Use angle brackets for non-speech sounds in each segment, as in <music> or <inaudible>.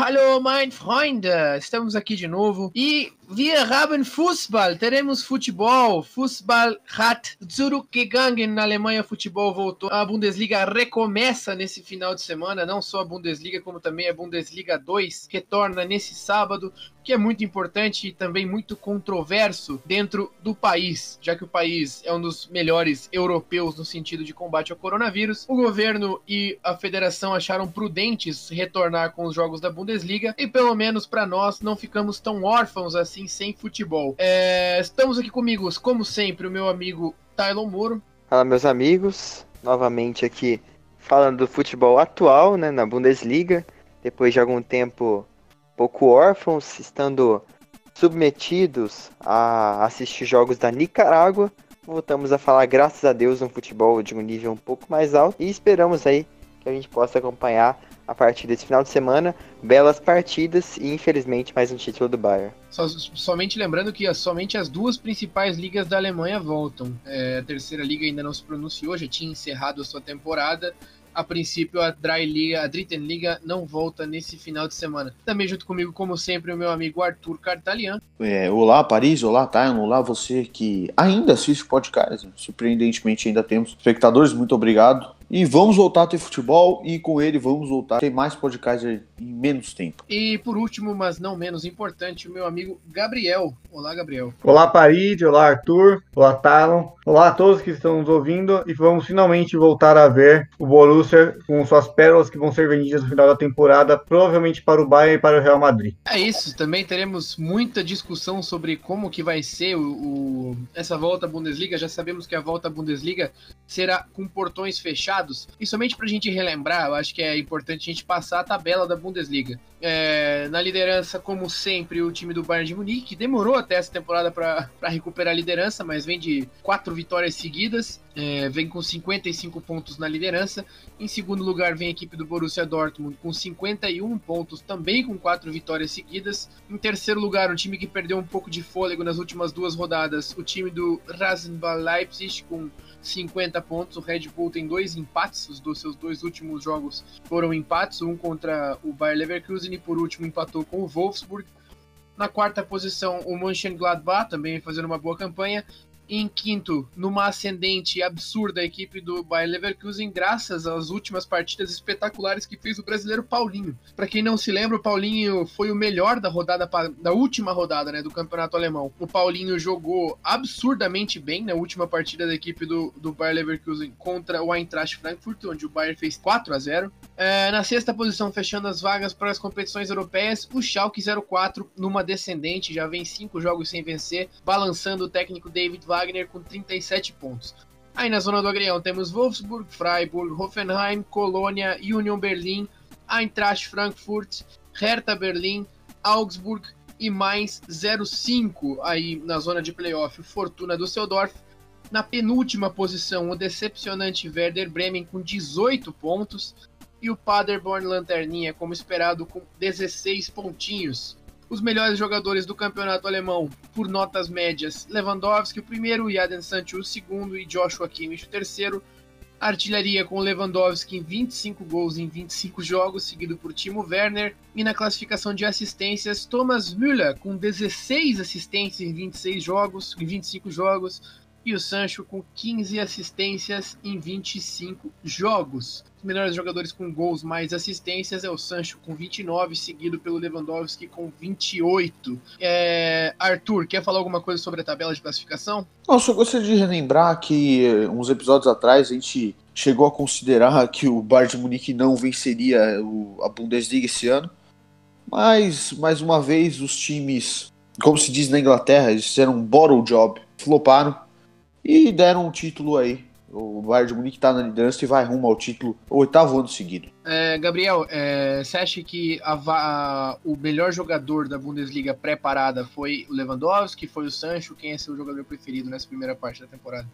Hallo, mein Freunde! Estamos aqui de novo e wir haben Fußball, teremos futebol. Fußball hat zurückgegangen na Alemanha, futebol voltou. A Bundesliga recomeça nesse final de semana, não só a Bundesliga, como também a Bundesliga 2 retorna nesse sábado, que é muito importante e também muito controverso dentro do país, já que o país é um dos melhores europeus no sentido de combate ao coronavírus. O governo e a federação acharam prudentes retornar com os jogos da Bundesliga e pelo menos para nós não ficamos tão órfãos assim sem futebol. É, estamos aqui comigo, como sempre, o meu amigo Tylon Moro. Fala, meus amigos. Novamente aqui falando do futebol atual, né, na Bundesliga. Depois de algum tempo pouco órfãos, estando submetidos a assistir jogos da Nicarágua, voltamos a falar, graças a Deus, um futebol de um nível um pouco mais alto e esperamos aí que a gente possa acompanhar a partir desse final de semana. Belas partidas e, infelizmente, mais um título do Bayern. Só, somente lembrando que somente as duas principais ligas da Alemanha voltam. É, a terceira liga ainda não se pronunciou, já tinha encerrado a sua temporada. A princípio, a Dry Liga, a Dritten Liga não volta nesse final de semana. Também junto comigo, como sempre, o meu amigo Arthur Cartalian. É, olá, Paris, olá, Taino, olá, você que ainda assiste podcast. Surpreendentemente, ainda temos espectadores, muito obrigado. E vamos voltar a ter futebol e com ele vamos voltar a ter mais podcasts em menos tempo. E por último, mas não menos importante, o meu amigo Gabriel. Olá, Gabriel. Olá, Paris. Olá, Arthur. Olá, Talon. Olá a todos que estão nos ouvindo e vamos finalmente voltar a ver o Borussia com suas pérolas que vão ser vendidas no final da temporada, provavelmente para o Bayern e para o Real Madrid. É isso. Também teremos muita discussão sobre como que vai ser o, o essa volta à Bundesliga. Já sabemos que a volta à Bundesliga será com portões fechados. E somente para a gente relembrar, eu acho que é importante a gente passar a tabela da Bundesliga. É, na liderança, como sempre, o time do Bayern de Munique, que demorou até essa temporada para recuperar a liderança, mas vem de quatro vitórias seguidas, é, vem com 55 pontos na liderança. Em segundo lugar, vem a equipe do Borussia Dortmund com 51 pontos, também com quatro vitórias seguidas. Em terceiro lugar, um time que perdeu um pouco de fôlego nas últimas duas rodadas, o time do Rasenball Leipzig com 50 pontos. O Red Bull tem dois empates, os dos seus dois últimos jogos foram empates, um contra o Bayer Leverkusen e por último empatou com o Wolfsburg. Na quarta posição, o Mönchengladbach, também fazendo uma boa campanha. Em quinto, numa ascendente absurda, a equipe do Bayer Leverkusen, graças às últimas partidas espetaculares que fez o brasileiro Paulinho. Para quem não se lembra, o Paulinho foi o melhor da rodada da última rodada, né, do Campeonato Alemão. O Paulinho jogou absurdamente bem na última partida da equipe do, do Bayer Leverkusen contra o Eintracht Frankfurt, onde o Bayern fez 4 a 0. É, na sexta posição, fechando as vagas para as competições europeias, o Schalke 04 numa descendente, já vem cinco jogos sem vencer, balançando o técnico David Wagner Wagner com 37 pontos. Aí na zona do agrião temos Wolfsburg, Freiburg, Hoffenheim, Colônia, Union Berlin, Eintracht Frankfurt, Hertha Berlin, Augsburg e mais 05 aí na zona de playoff, Fortuna Düsseldorf. Na penúltima posição, o decepcionante Werder Bremen com 18 pontos e o Paderborn Lanterninha, como esperado, com 16 pontinhos os melhores jogadores do campeonato alemão por notas médias: Lewandowski, o primeiro, Jaden Sancho, o segundo, e Joshua Kimmich, o terceiro. Artilharia com Lewandowski em 25 gols em 25 jogos, seguido por Timo Werner. E na classificação de assistências, Thomas Müller com 16 assistências em 26 jogos, em 25 jogos, e o Sancho com 15 assistências em 25 jogos. Os melhores jogadores com gols mais assistências é o Sancho com 29, seguido pelo Lewandowski com 28. É... Arthur, quer falar alguma coisa sobre a tabela de classificação? Não, só gostaria de relembrar que eh, uns episódios atrás a gente chegou a considerar que o Bayern de Munique não venceria a Bundesliga esse ano. Mas, mais uma vez, os times, como se diz na Inglaterra, eles fizeram um bottle job, floparam e deram um título aí. O Bayern de Munique está na liderança e vai rumo ao título o oitavo ano seguido. É, Gabriel, é, você acha que a, a, o melhor jogador da Bundesliga pré-parada foi o Lewandowski, foi o Sancho? Quem é seu jogador preferido nessa primeira parte da temporada?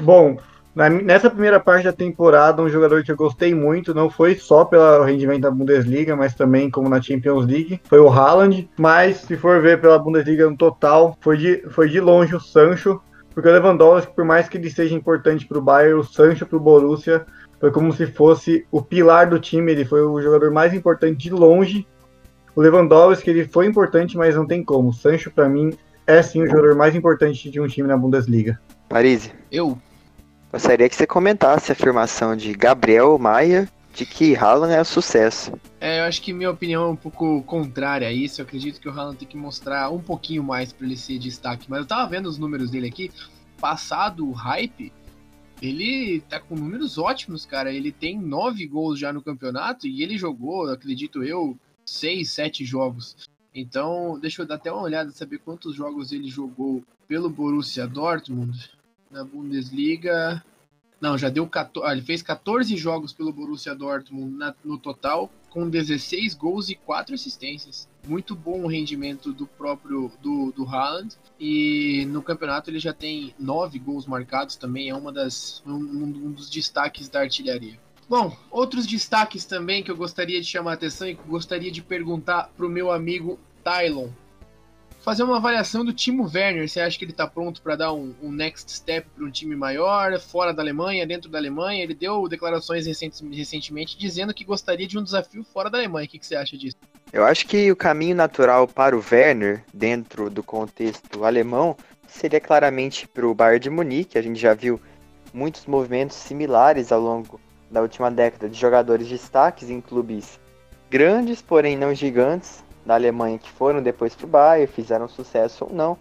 Bom, na, nessa primeira parte da temporada, um jogador que eu gostei muito, não foi só pelo rendimento da Bundesliga, mas também como na Champions League, foi o Haaland. Mas se for ver pela Bundesliga no total, foi de, foi de longe o Sancho. Porque o Lewandowski, por mais que ele seja importante para o Bayern, o Sancho para o Borussia foi como se fosse o pilar do time. Ele foi o jogador mais importante de longe. O Lewandowski ele foi importante, mas não tem como. O Sancho, para mim, é sim o jogador mais importante de um time na Bundesliga. Paris, Eu? gostaria que você comentasse a afirmação de Gabriel Maia de que Haaland é sucesso. É, eu acho que minha opinião é um pouco contrária a isso. Eu acredito que o Haaland tem que mostrar um pouquinho mais para ele ser destaque. Mas eu tava vendo os números dele aqui. Passado o hype, ele tá com números ótimos, cara. Ele tem nove gols já no campeonato e ele jogou, acredito eu, seis, sete jogos. Então, deixa eu dar até uma olhada, saber quantos jogos ele jogou pelo Borussia Dortmund na Bundesliga. Não, já deu 14, ah, ele fez 14 jogos pelo Borussia Dortmund na- no total, com 16 gols e 4 assistências. Muito bom o rendimento do próprio do, do Haaland. E no campeonato ele já tem 9 gols marcados também, é uma das, um, um dos destaques da artilharia. Bom, outros destaques também que eu gostaria de chamar a atenção e que eu gostaria de perguntar pro meu amigo Tylon. Fazer uma avaliação do Timo Werner. Você acha que ele tá pronto para dar um, um next step para um time maior, fora da Alemanha, dentro da Alemanha? Ele deu declarações recentemente dizendo que gostaria de um desafio fora da Alemanha. O que, que você acha disso? Eu acho que o caminho natural para o Werner, dentro do contexto alemão, seria claramente para o Bayern de Munique. A gente já viu muitos movimentos similares ao longo da última década de jogadores destaques em clubes grandes, porém não gigantes, da Alemanha que foram depois para o Bayern, fizeram sucesso ou não.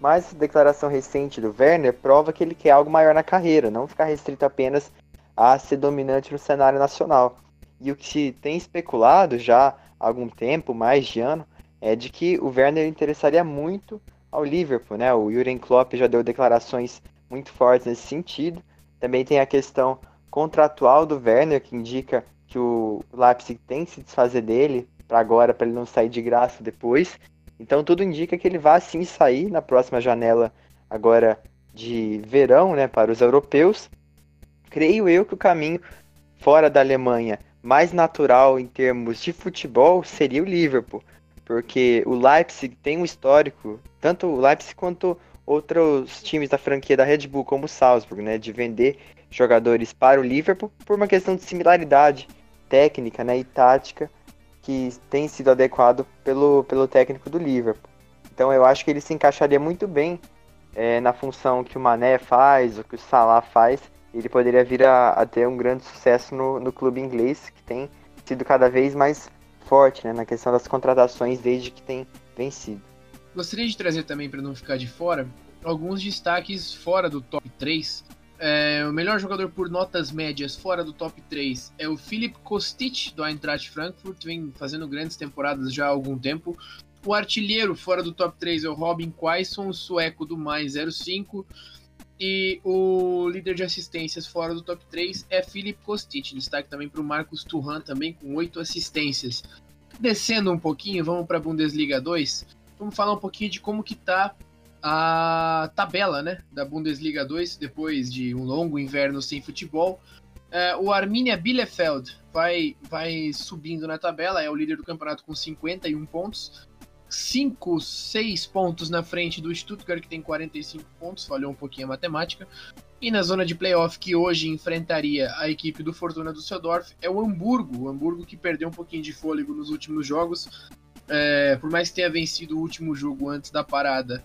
Mas a declaração recente do Werner prova que ele quer algo maior na carreira, não ficar restrito apenas a ser dominante no cenário nacional. E o que se tem especulado já há algum tempo, mais de ano, é de que o Werner interessaria muito ao Liverpool, né? O Jurgen Klopp já deu declarações muito fortes nesse sentido. Também tem a questão contratual do Werner, que indica que o Leipzig tem que se desfazer dele para agora, para ele não sair de graça depois. Então tudo indica que ele vai sim sair na próxima janela agora de verão, né, para os europeus. Creio eu que o caminho fora da Alemanha mais natural em termos de futebol seria o Liverpool, porque o Leipzig tem um histórico, tanto o Leipzig quanto outros times da franquia da Red Bull, como o Salzburg, né, de vender jogadores para o Liverpool por uma questão de similaridade técnica né, e tática que tem sido adequado pelo, pelo técnico do Liverpool. Então eu acho que ele se encaixaria muito bem é, na função que o Mané faz, o que o Salah faz, ele poderia vir a, a ter um grande sucesso no, no clube inglês, que tem sido cada vez mais forte né, na questão das contratações desde que tem vencido. Gostaria de trazer também, para não ficar de fora, alguns destaques fora do top 3. É, o melhor jogador por notas médias fora do top 3 é o Filip Kostic, do Eintracht Frankfurt, vem fazendo grandes temporadas já há algum tempo. O artilheiro fora do top 3 é o Robin Quaison, sueco do mais 05. E o líder de assistências fora do top 3 é Filip Kostic. Destaque também para o Marcos Turhan, também com 8 assistências. Descendo um pouquinho, vamos para a Bundesliga 2. Vamos falar um pouquinho de como que tá a tabela né, da Bundesliga 2, depois de um longo inverno sem futebol. É, o Arminia Bielefeld vai, vai subindo na tabela, é o líder do campeonato com 51 pontos. 5, 6 pontos na frente do Stuttgart, que tem 45 pontos, falhou um pouquinho a matemática. E na zona de playoff, que hoje enfrentaria a equipe do Fortuna Düsseldorf, é o Hamburgo. O Hamburgo que perdeu um pouquinho de fôlego nos últimos jogos. É, por mais que tenha vencido o último jogo antes da parada,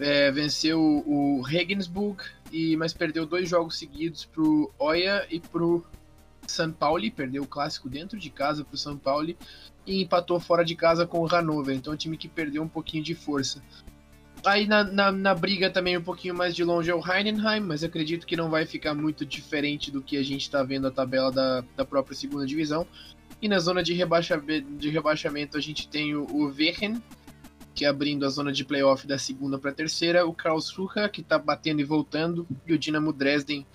é, venceu o Regensburg, e, mas perdeu dois jogos seguidos pro Oia e pro São Paulo. Perdeu o clássico dentro de casa pro São Paulo e empatou fora de casa com o Hannover. Então, é um time que perdeu um pouquinho de força. Aí na, na, na, briga também um pouquinho mais de longe é o Heidenheim, mas acredito que não vai ficar muito diferente do que a gente está vendo a tabela da, da própria segunda divisão. E na zona de, rebaixa, de rebaixamento a gente tem o, o Wehen, que abrindo a zona de playoff da segunda para a terceira, o Karlsruhe, que está batendo e voltando, e o Dinamo Dresden,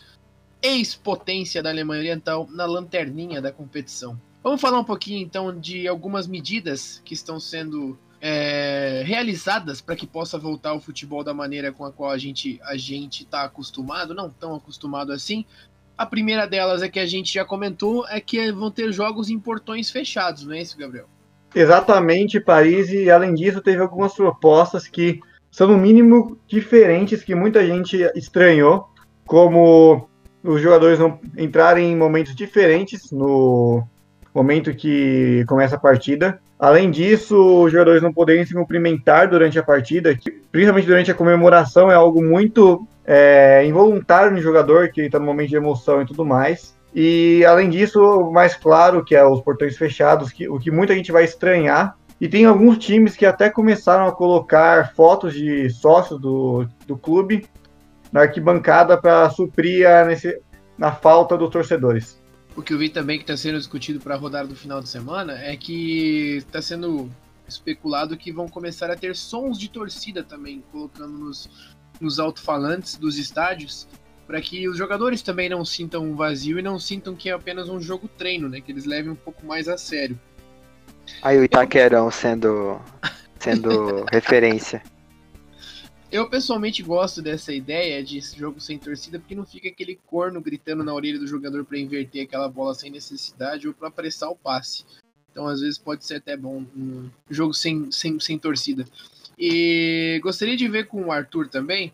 ex-potência da Alemanha Oriental, na lanterninha da competição. Vamos falar um pouquinho então de algumas medidas que estão sendo é, realizadas para que possa voltar o futebol da maneira com a qual a gente a gente está acostumado, não tão acostumado assim. A primeira delas é que a gente já comentou, é que vão ter jogos em portões fechados, não é isso, Gabriel? Exatamente, Paris, e além disso, teve algumas propostas que são, no mínimo, diferentes, que muita gente estranhou, como os jogadores não entrarem em momentos diferentes no momento que começa a partida. Além disso, os jogadores não poderem se cumprimentar durante a partida, principalmente durante a comemoração, é algo muito é, involuntário no jogador, que está no momento de emoção e tudo mais. E além disso, mais claro que é os portões fechados, que, o que muita gente vai estranhar. E tem alguns times que até começaram a colocar fotos de sócios do, do clube na arquibancada para suprir a, nesse, na falta dos torcedores. O que eu vi também que está sendo discutido para a rodada do final de semana é que está sendo especulado que vão começar a ter sons de torcida também, colocando nos, nos alto-falantes dos estádios, para que os jogadores também não sintam um vazio e não sintam que é apenas um jogo treino, né? Que eles levem um pouco mais a sério. Aí o Itaquerão sendo, sendo <laughs> referência. Eu pessoalmente gosto dessa ideia de jogo sem torcida, porque não fica aquele corno gritando na orelha do jogador para inverter aquela bola sem necessidade ou para apressar o passe. Então, às vezes, pode ser até bom um jogo sem, sem, sem torcida. E gostaria de ver com o Arthur também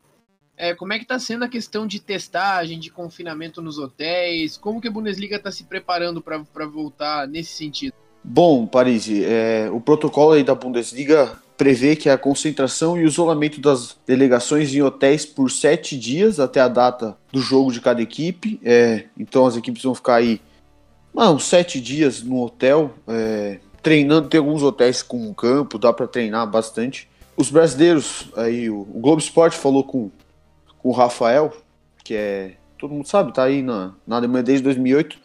é, como é que está sendo a questão de testagem, de confinamento nos hotéis, como que a Bundesliga está se preparando para voltar nesse sentido? Bom, Paris, é, o protocolo da Bundesliga prevê que a concentração e o isolamento das delegações em hotéis por sete dias até a data do jogo de cada equipe. É, então as equipes vão ficar aí ah, uns sete dias no hotel, é, treinando. Tem alguns hotéis com campo, dá para treinar bastante. Os brasileiros, aí o, o Globo Esporte falou com, com o Rafael, que é todo mundo sabe, tá aí na, na Alemanha desde 2008,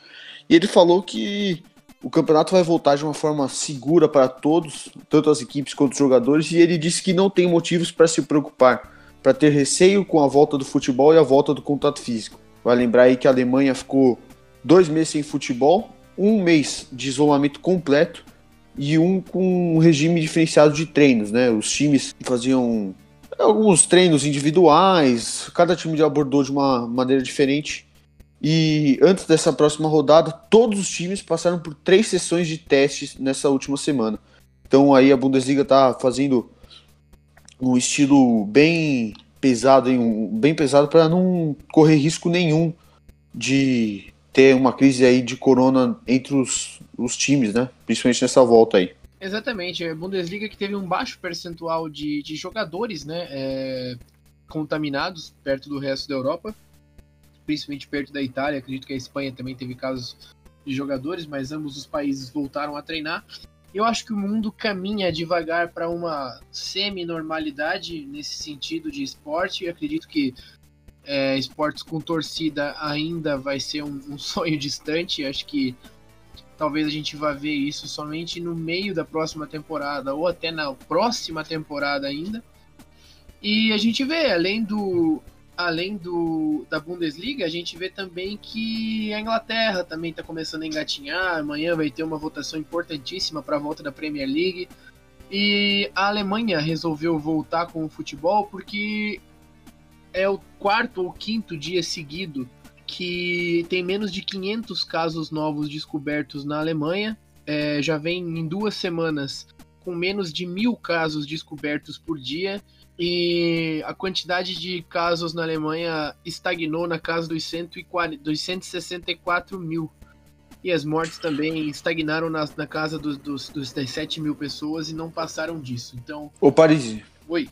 e ele falou que o campeonato vai voltar de uma forma segura para todos, tanto as equipes quanto os jogadores, e ele disse que não tem motivos para se preocupar, para ter receio com a volta do futebol e a volta do contato físico. Vai lembrar aí que a Alemanha ficou dois meses sem futebol, um mês de isolamento completo e um com um regime diferenciado de treinos, né? Os times faziam alguns treinos individuais, cada time abordou de uma maneira diferente e antes dessa próxima rodada, todos os times passaram por três sessões de testes nessa última semana. Então aí a Bundesliga está fazendo um estilo bem pesado, hein? bem pesado para não correr risco nenhum de ter uma crise aí de corona entre os, os times, né? Principalmente nessa volta aí. Exatamente, a Bundesliga que teve um baixo percentual de, de jogadores, né, é, contaminados perto do resto da Europa principalmente perto da Itália. Acredito que a Espanha também teve casos de jogadores, mas ambos os países voltaram a treinar. Eu acho que o mundo caminha devagar para uma semi-normalidade nesse sentido de esporte. Eu acredito que é, esportes com torcida ainda vai ser um, um <laughs> sonho distante. acho que talvez a gente vá ver isso somente no meio da próxima temporada ou até na próxima temporada ainda. E a gente vê, além do além do, da Bundesliga, a gente vê também que a Inglaterra também está começando a engatinhar. Amanhã vai ter uma votação importantíssima para a volta da Premier League. E a Alemanha resolveu voltar com o futebol porque é o quarto ou quinto dia seguido que tem menos de 500 casos novos descobertos na Alemanha. É, já vem em duas semanas com menos de mil casos descobertos por dia e a quantidade de casos na Alemanha estagnou na casa dos, 140, dos 164 mil. E as mortes também estagnaram na, na casa dos, dos, dos 17 mil pessoas e não passaram disso. Então. Ô, Paris. Oi.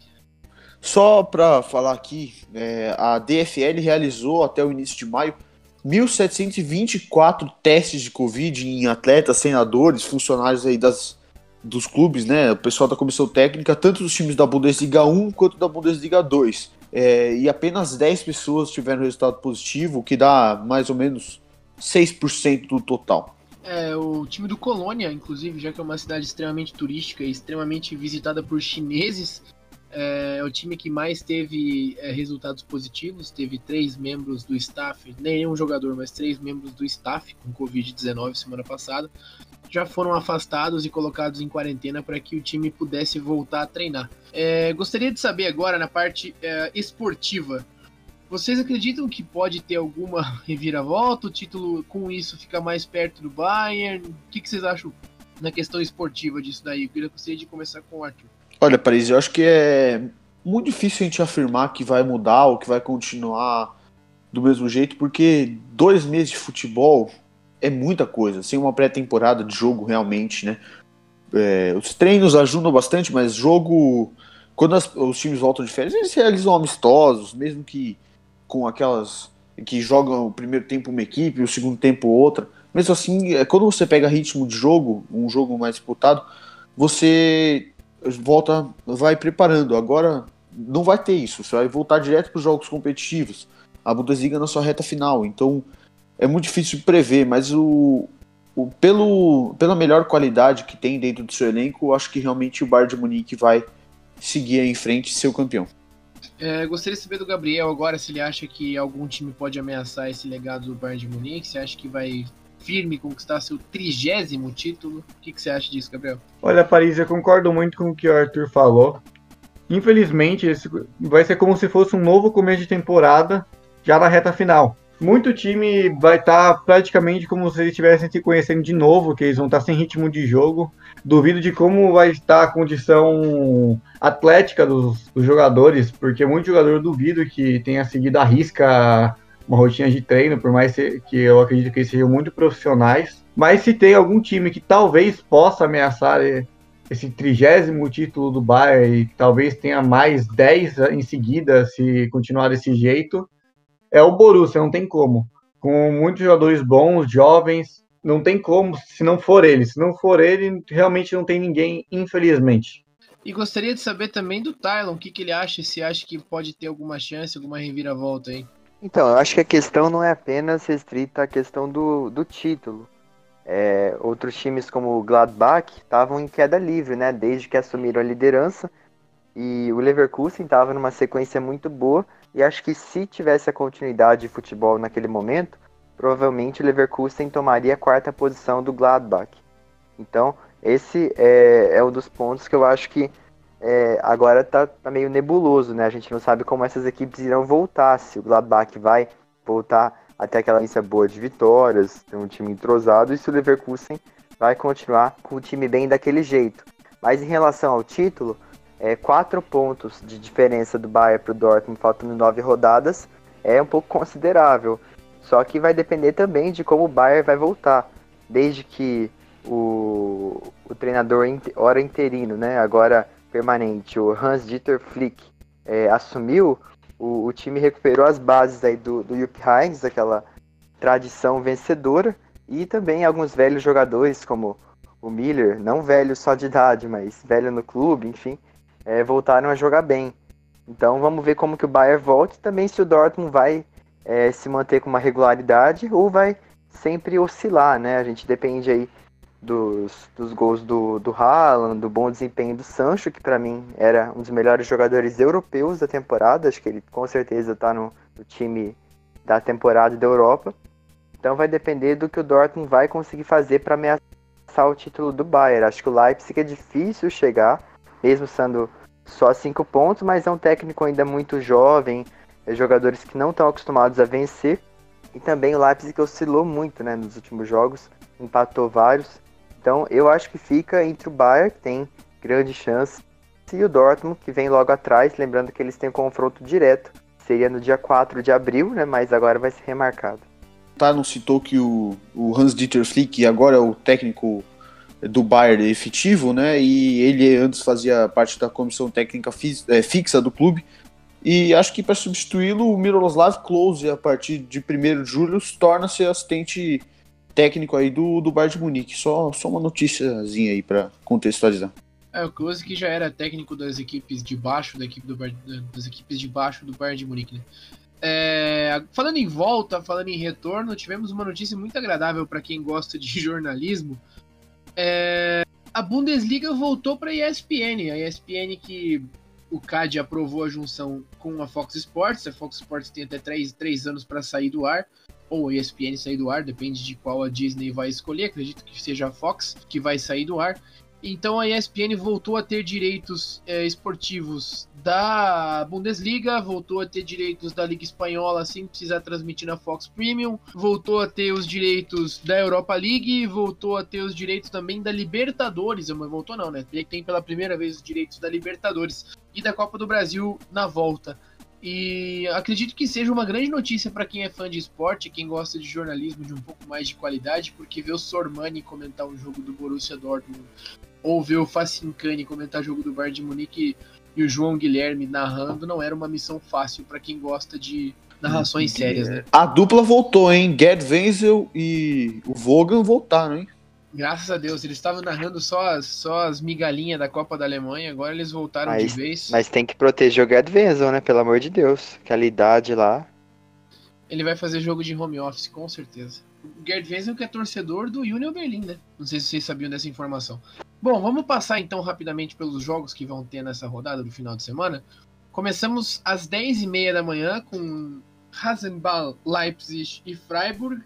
Só para falar aqui, é, a DFL realizou até o início de maio 1.724 testes de Covid em atletas, senadores, funcionários aí das, dos clubes, né? O pessoal da comissão técnica, tanto dos times da Bundesliga 1 quanto da Bundesliga 2. É, e apenas 10 pessoas tiveram resultado positivo, o que dá mais ou menos 6% do total. É, o time do Colônia, inclusive, já que é uma cidade extremamente turística e extremamente visitada por chineses, é o time que mais teve é, resultados positivos. Teve três membros do staff, nenhum jogador, mas três membros do staff com Covid-19 semana passada já foram afastados e colocados em quarentena para que o time pudesse voltar a treinar. É, gostaria de saber agora na parte é, esportiva. Vocês acreditam que pode ter alguma <laughs> reviravolta? O título com isso fica mais perto do Bayern? O que, que vocês acham na questão esportiva disso daí? Eu gostaria de começar com o Arthur. Olha, Paris, eu acho que é muito difícil a gente afirmar que vai mudar ou que vai continuar do mesmo jeito, porque dois meses de futebol é muita coisa, sem uma pré-temporada de jogo realmente, né? é, os treinos ajudam bastante, mas jogo. Quando as, os times voltam de férias, eles realizam amistosos, mesmo que com aquelas que jogam o primeiro tempo uma equipe, o segundo tempo outra. Mesmo assim, é, quando você pega ritmo de jogo, um jogo mais disputado, você volta, vai preparando. Agora não vai ter isso, você vai voltar direto para os jogos competitivos. A Bundesliga na sua reta final, então é muito difícil de prever, mas o, o, pelo, pela melhor qualidade que tem dentro do seu elenco, acho que realmente o Bayern de Munique vai seguir em frente e ser o campeão. É, gostaria de saber do Gabriel agora se ele acha que algum time pode ameaçar esse legado do Bayern de Munique, se acha que vai firme conquistar seu trigésimo título. O que, que você acha disso, Gabriel? Olha, Paris, eu concordo muito com o que o Arthur falou. Infelizmente, esse vai ser como se fosse um novo começo de temporada já na reta final muito time vai estar tá praticamente como se eles estivessem se conhecendo de novo, que eles vão estar tá sem ritmo de jogo. Duvido de como vai estar a condição atlética dos, dos jogadores, porque muito jogador duvido que tenha seguido a risca uma rotina de treino, por mais que eu acredito que eles sejam muito profissionais. Mas se tem algum time que talvez possa ameaçar esse trigésimo título do Bayern e talvez tenha mais 10 em seguida se continuar desse jeito, é o Borussia, não tem como. Com muitos jogadores bons, jovens, não tem como se não for ele. Se não for ele, realmente não tem ninguém, infelizmente. E gostaria de saber também do Tylon, o que, que ele acha, se acha que pode ter alguma chance, alguma reviravolta aí. Então, eu acho que a questão não é apenas restrita à questão do, do título. É, outros times como o Gladbach estavam em queda livre, né? Desde que assumiram a liderança. E o Leverkusen estava numa sequência muito boa, e acho que se tivesse a continuidade de futebol naquele momento, provavelmente o Leverkusen tomaria a quarta posição do Gladbach. Então, esse é, é um dos pontos que eu acho que é, agora está tá meio nebuloso, né? A gente não sabe como essas equipes irão voltar, se o Gladbach vai voltar até aquela lista boa de vitórias, ter um time entrosado, e se o Leverkusen vai continuar com o time bem daquele jeito. Mas em relação ao título, é, quatro pontos de diferença do Bayern para o Dortmund, faltando nove rodadas, é um pouco considerável. Só que vai depender também de como o Bayern vai voltar. Desde que o, o treinador, ora interino, né, agora permanente, o Hans-Dieter Flick, é, assumiu, o, o, time recuperou as bases aí do, do Jupp Heynckes, aquela tradição vencedora, e também alguns velhos jogadores, como o Miller, não velho só de idade, mas velho no clube, enfim, é, voltaram a jogar bem. Então vamos ver como que o Bayern volta e também se o Dortmund vai é, se manter com uma regularidade ou vai sempre oscilar, né? A gente depende aí dos, dos gols do, do Haaland, do bom desempenho do Sancho, que para mim era um dos melhores jogadores europeus da temporada. Acho que ele com certeza está no, no time da temporada da Europa. Então vai depender do que o Dortmund vai conseguir fazer para ameaçar o título do Bayern. Acho que o Leipzig é difícil chegar mesmo sendo só cinco pontos, mas é um técnico ainda muito jovem, é jogadores que não estão acostumados a vencer. E também o Leipzig oscilou muito né, nos últimos jogos, empatou vários. Então eu acho que fica entre o Bayern, que tem grande chance, e o Dortmund, que vem logo atrás, lembrando que eles têm um confronto direto. Seria no dia 4 de abril, né, mas agora vai ser remarcado. Tá, não citou que o, o Hans-Dieter Flick agora é o técnico do Bayern efetivo, né? E ele antes fazia parte da comissão técnica é, fixa do clube. E acho que para substituí-lo, o Miroslav Klose, a partir de 1 de julho, torna-se assistente técnico aí do, do Bayern de Munique. Só, só uma noticiazinha aí para contextualizar. É, o Klose que já era técnico das equipes de baixo da equipe do das equipes de baixo do Bayern de Munique, né? É, falando em volta, falando em retorno, tivemos uma notícia muito agradável para quem gosta de <laughs> jornalismo. É, a Bundesliga voltou para a ESPN, a ESPN que o CAD aprovou a junção com a Fox Sports. A Fox Sports tem até três, três anos para sair do ar, ou a ESPN sair do ar, depende de qual a Disney vai escolher. Acredito que seja a Fox que vai sair do ar. Então a ESPN voltou a ter direitos é, esportivos da Bundesliga, voltou a ter direitos da Liga Espanhola sem precisar transmitir na Fox Premium, voltou a ter os direitos da Europa League, voltou a ter os direitos também da Libertadores, mas voltou não, né? Tem pela primeira vez os direitos da Libertadores e da Copa do Brasil na volta. E acredito que seja uma grande notícia para quem é fã de esporte, quem gosta de jornalismo de um pouco mais de qualidade, porque ver o Sormani comentar um jogo do Borussia Dortmund ou ver o Facincani comentar jogo do Bayern de Munique e o João Guilherme narrando não era uma missão fácil para quem gosta de narrações sérias, né? A dupla voltou, hein? Gerd Wenzel e o Vogan voltaram, hein? Graças a Deus, eles estavam narrando só as, só as migalhinhas da Copa da Alemanha, agora eles voltaram Mas- de vez. Mas tem que proteger o Gerd Wenzel, né? Pelo amor de Deus. Aquela idade lá. Ele vai fazer jogo de home office, com certeza. O Gerd Wenzel que é torcedor do Union Berlin, né? Não sei se vocês sabiam dessa informação. Bom, vamos passar então rapidamente pelos jogos que vão ter nessa rodada do final de semana. Começamos às 10h30 da manhã com Rasenball, Leipzig e Freiburg.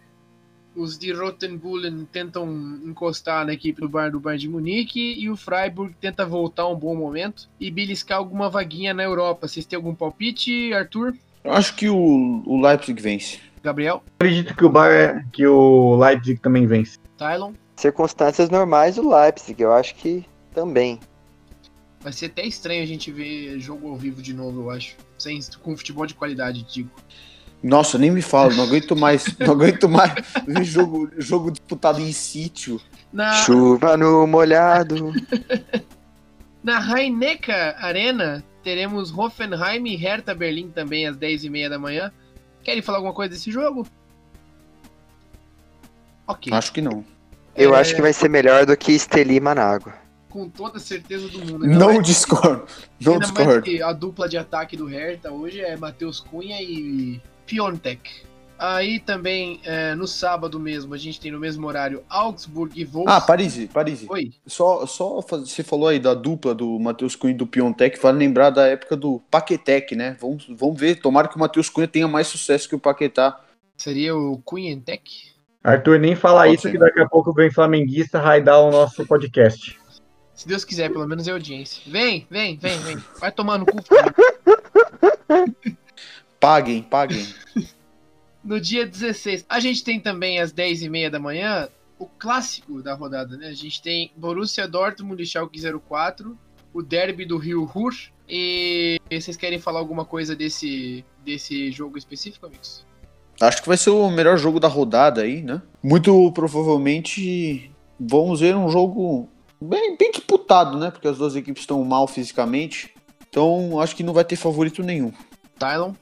Os de Rotenbullen tentam encostar na equipe do Bar do Bayern de Munique e o Freiburg tenta voltar um bom momento e beliscar alguma vaguinha na Europa. Vocês têm algum palpite, Arthur? Eu acho que o, o Leipzig vence. Gabriel? Acredito que o Bar, que o Leipzig também vence. Tylon? Circunstâncias normais, o Leipzig, eu acho que também. Vai ser até estranho a gente ver jogo ao vivo de novo, eu acho. Sem, com futebol de qualidade, digo. Nossa, nem me fala, não aguento mais. <laughs> Não aguento mais ver jogo, jogo disputado em sítio. Na, Chuva no molhado. <laughs> na Rhein-Neckar Arena, teremos Hoffenheim e Hertha Berlim também às 10h30 da manhã. Querem falar alguma coisa desse jogo? Ok. Acho que não. Eu É, acho que vai ser melhor do que Esteli e Manágua. Com toda certeza do mundo. Ainda Não mais- discordo. Não ainda mais discordo. que a dupla de ataque do Hertha hoje é Matheus Cunha e Piontek. Aí também, é, no sábado mesmo, a gente tem no mesmo horário Augsburg e Wolfsburg. Ah, Paris, Paris. Oi, Só, só você falou aí da dupla do Matheus Cunha e do Piontek, vale lembrar da época do Paquetec, né? Vamos, vamos ver, tomara que o Matheus Cunha tenha mais sucesso que o Paquetá. seria o Cunhentec? Arthur, nem fala Pode isso ser. que daqui a pouco vem flamenguista raidar o nosso podcast. Se Deus quiser, pelo menos é audiência. Vem, vem, vem, vem. Vai tomar no cu. <laughs> Paguem, paguem. <laughs> No dia 16, a gente tem também às 10h30 da manhã o clássico da rodada, né? A gente tem Borussia Dortmund e Schalke 04, o derby do Rio Ruhr. E vocês querem falar alguma coisa desse, desse jogo específico, amigos? Acho que vai ser o melhor jogo da rodada aí, né? Muito provavelmente vamos ver um jogo bem, bem disputado, né? Porque as duas equipes estão mal fisicamente. Então acho que não vai ter favorito nenhum. Tylon?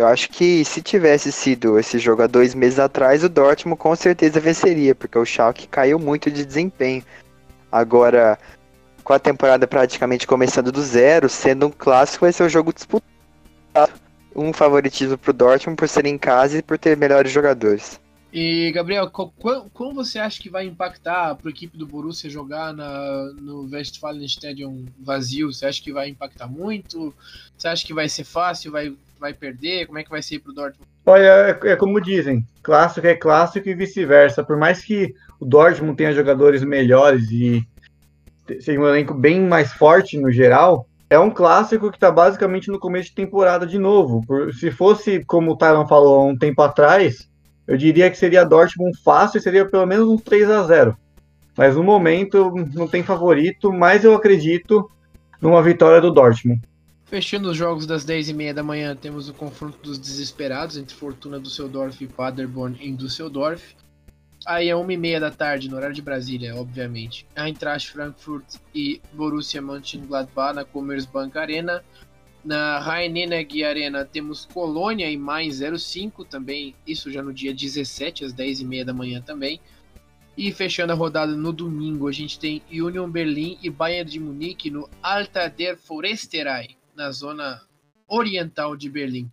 Eu acho que se tivesse sido esse jogo há dois meses atrás, o Dortmund com certeza venceria, porque o Schalke caiu muito de desempenho. Agora, com a temporada praticamente começando do zero, sendo um clássico, vai ser um jogo disputado. Um favoritismo pro Dortmund por ser em casa e por ter melhores jogadores. E, Gabriel, como você acha que vai impactar para a equipe do Borussia jogar na, no Westfalen Stadium vazio? Você acha que vai impactar muito? Você acha que vai ser fácil? Vai, vai perder? Como é que vai ser para o Dortmund? Olha, é, é como dizem, clássico é clássico e vice-versa. Por mais que o Dortmund tenha jogadores melhores e seja um elenco bem mais forte no geral, é um clássico que está basicamente no começo de temporada de novo. Por- se fosse, como o Tyron falou um tempo atrás, eu diria que seria Dortmund fácil e seria pelo menos um 3 a 0 Mas no momento não tem favorito, mas eu acredito numa vitória do Dortmund. Fechando os jogos das 10h30 da manhã, temos o confronto dos desesperados entre Fortuna Düsseldorf e Paderborn em Düsseldorf. Aí é 1h30 da tarde, no horário de Brasília, obviamente. Eintracht Frankfurt e Borussia Mönchengladbach na Commerzbank Arena. Na Rhein-Neckar Arena temos Colônia e mais 05 também, isso já no dia 17, às 10h30 da manhã também. E fechando a rodada no domingo, a gente tem Union Berlin e Bayern de Munique no Alta der Forsterei, na zona oriental de Berlim.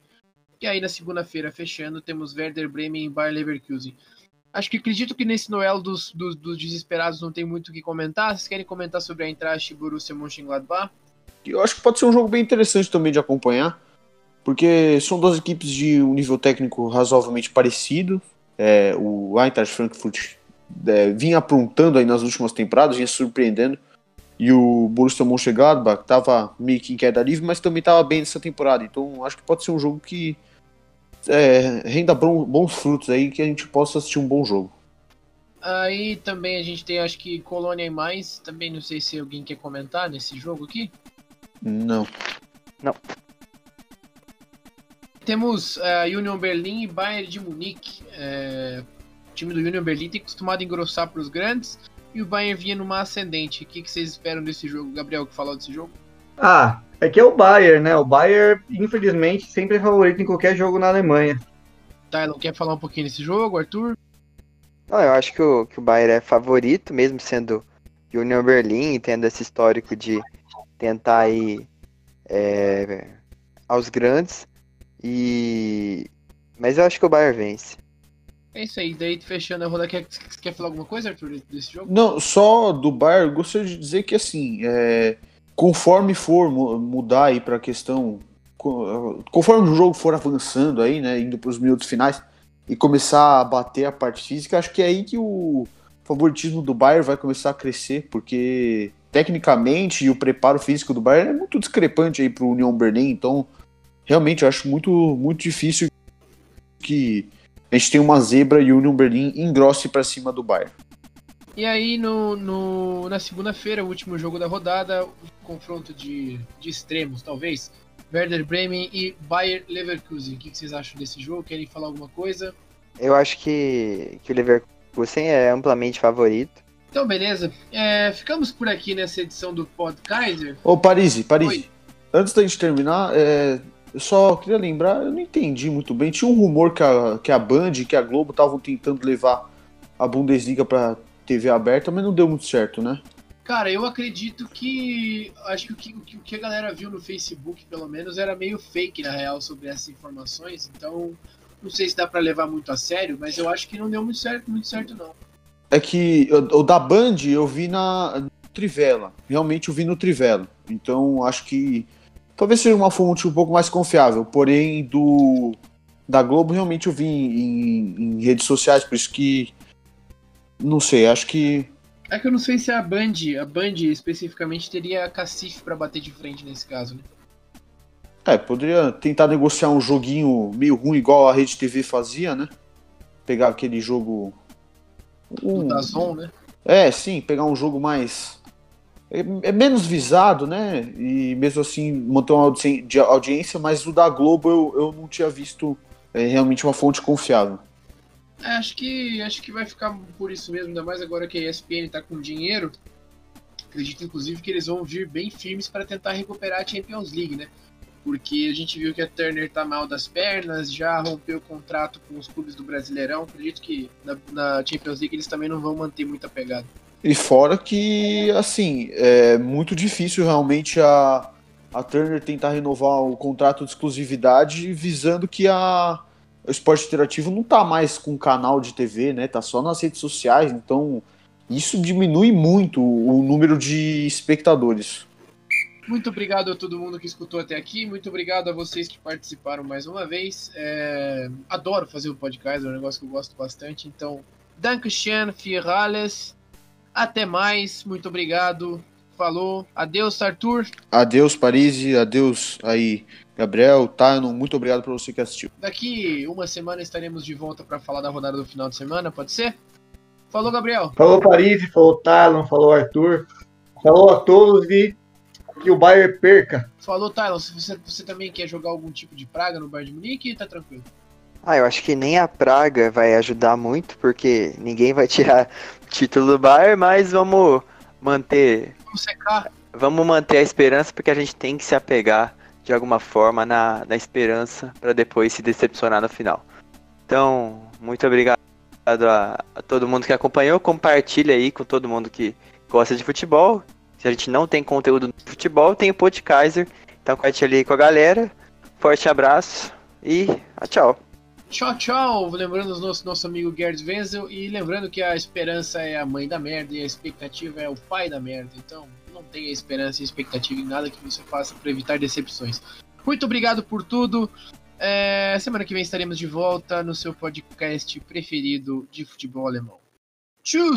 E aí na segunda-feira, fechando, temos Werder Bremen e Bayer Leverkusen. Acho que acredito que nesse duelo dos, dos, dos desesperados não tem muito o que comentar. Vocês querem comentar sobre a Eintracht e Borussia Mönchengladbach? Eu acho que pode ser um jogo bem interessante também de acompanhar, porque são duas equipes de um nível técnico razoavelmente parecido. É, o Eintracht Frankfurt é, vinha aprontando aí nas últimas temporadas, vinha surpreendendo. E o Borussia Mönchengladbach estava meio que em queda livre, mas também estava bem nessa temporada. Então acho que pode ser um jogo que é, renda bom- bons frutos aí, que a gente possa assistir um bom jogo. Aí também a gente tem, acho que Colônia e mais. Também não sei se alguém quer comentar nesse jogo aqui. Não. Temos eh, Union Berlin e Bayern de Munique. Eh, o time do Union Berlin tem costumado engrossar para os grandes. E o Bayern vinha numa ascendente. O que, que vocês esperam desse jogo? Gabriel, que falou desse jogo? Ah, é que é o Bayern, né? O Bayern, infelizmente, sempre é favorito em qualquer jogo na Alemanha. Tylon, quer falar um pouquinho desse jogo, Arthur? Não, eu acho que o, que o Bayern é favorito, mesmo sendo Union Berlin e tendo esse histórico de tentar ir é, aos grandes. E mas eu acho que o Bayern vence. É isso aí, daí fechando a roda, quer, quer falar alguma coisa, Arthur, desse jogo? Não, só do Bayern, gostaria de dizer que assim, é, conforme for mudar aí para a questão, conforme o jogo for avançando aí, né, indo para os minutos finais e começar a bater a parte física, acho que é aí que o favoritismo do Bayern vai começar a crescer, porque tecnicamente o preparo físico do Bayern é muito discrepante aí para o Union Berlin, então realmente eu acho muito, muito difícil que a gente tenha uma zebra e o Union Berlin engrosse para cima do Bayern. E aí, no, no na segunda-feira, o último jogo da rodada, o confronto de, de extremos, talvez. Werder Bremen e Bayer Leverkusen. O que, que vocês acham desse jogo? Querem falar alguma coisa? Eu acho que, que o Leverkusen é amplamente favorito. Então, beleza. É, ficamos por aqui nessa edição do Pod Kaiser. Ô, Parisi, Parisi. Antes da gente terminar, é, eu só queria lembrar, eu não entendi muito bem. Tinha um rumor que a, que a Band e que a Globo estavam tentando levar a Bundesliga para TV aberta, mas não deu muito certo, né? Cara, eu acredito que. Acho que o que, o que a galera viu no Facebook, pelo menos, era meio fake, na real, sobre essas informações. Então, não sei se dá para levar muito a sério, mas eu acho que não deu muito certo, muito certo, não. É que o da Band eu vi na Trivela. Realmente eu vi no Trivela. Então, acho que talvez seja uma fonte um pouco mais confiável. Porém, do da Globo realmente eu vi em, em, em redes sociais, por isso que. Não sei, acho que é que eu não sei se a Band, a Band especificamente, teria cacife para bater de frente nesse caso, né? É, poderia tentar negociar um joguinho meio ruim, igual a Rede TV fazia, né? Pegar aquele jogo. Um... Do Dazon, né? É, sim, pegar um jogo mais. É, é menos visado, né? E mesmo assim manter uma audiência, mas o da Globo eu, eu não tinha visto é, realmente uma fonte confiável. É, acho que acho que vai ficar por isso mesmo, ainda mais agora que a ESPN tá com dinheiro. Acredito inclusive que eles vão vir bem firmes para tentar recuperar a Champions League, né? Porque a gente viu que a Turner tá mal das pernas, já rompeu o contrato com os clubes do Brasileirão. Acredito que na, na Champions League eles também não vão manter muita pegada. E fora que, assim, é muito difícil realmente a, a Turner tentar renovar o contrato de exclusividade visando que a, o esporte interativo não tá mais com canal de TV, né? Tá só nas redes sociais, então isso diminui muito o número de espectadores. Muito obrigado a todo mundo que escutou até aqui. Muito obrigado a vocês que participaram mais uma vez. É... Adoro fazer o podcast, é um negócio que eu gosto bastante. Então, Dankeschön für. Até mais. Muito obrigado. Falou. Adeus, Arthur. Adeus, Paris. Adeus aí, Gabriel, Tano, muito obrigado por você que assistiu. Daqui uma semana estaremos de volta para falar da rodada do final de semana, pode ser? Falou, Gabriel. Falou, Paris, falou, Talon, falou, Arthur. Falou a todos e que o Bayern perca. Falou, Talon. Se você, você também quer jogar algum tipo de praga no Bayern de Munique, tá tranquilo. Ah, eu acho que nem a praga vai ajudar muito, porque ninguém vai <laughs> tirar título do Bayern, mas vamos manter. Vamos secar. Vamos manter a esperança, porque a gente tem que se apegar de alguma forma na, na esperança para depois se decepcionar no final. Então, muito obrigado a, a, todo mundo que acompanhou. Compartilha aí com todo mundo que gosta de futebol. Se a gente não tem conteúdo de futebol, tem o Podkaiser. Então compartilha aí com a galera. Forte abraço e tchau. Tchau, tchau. Lembrando o nosso, nosso amigo Gerd Wenzel. E lembrando que a esperança é a mãe da merda e a expectativa é o pai da merda. Então, não tenha esperança e expectativa em nada que você faça para evitar decepções. Muito obrigado por tudo. É, semana que vem estaremos de volta no seu podcast preferido de futebol alemão. Tchau!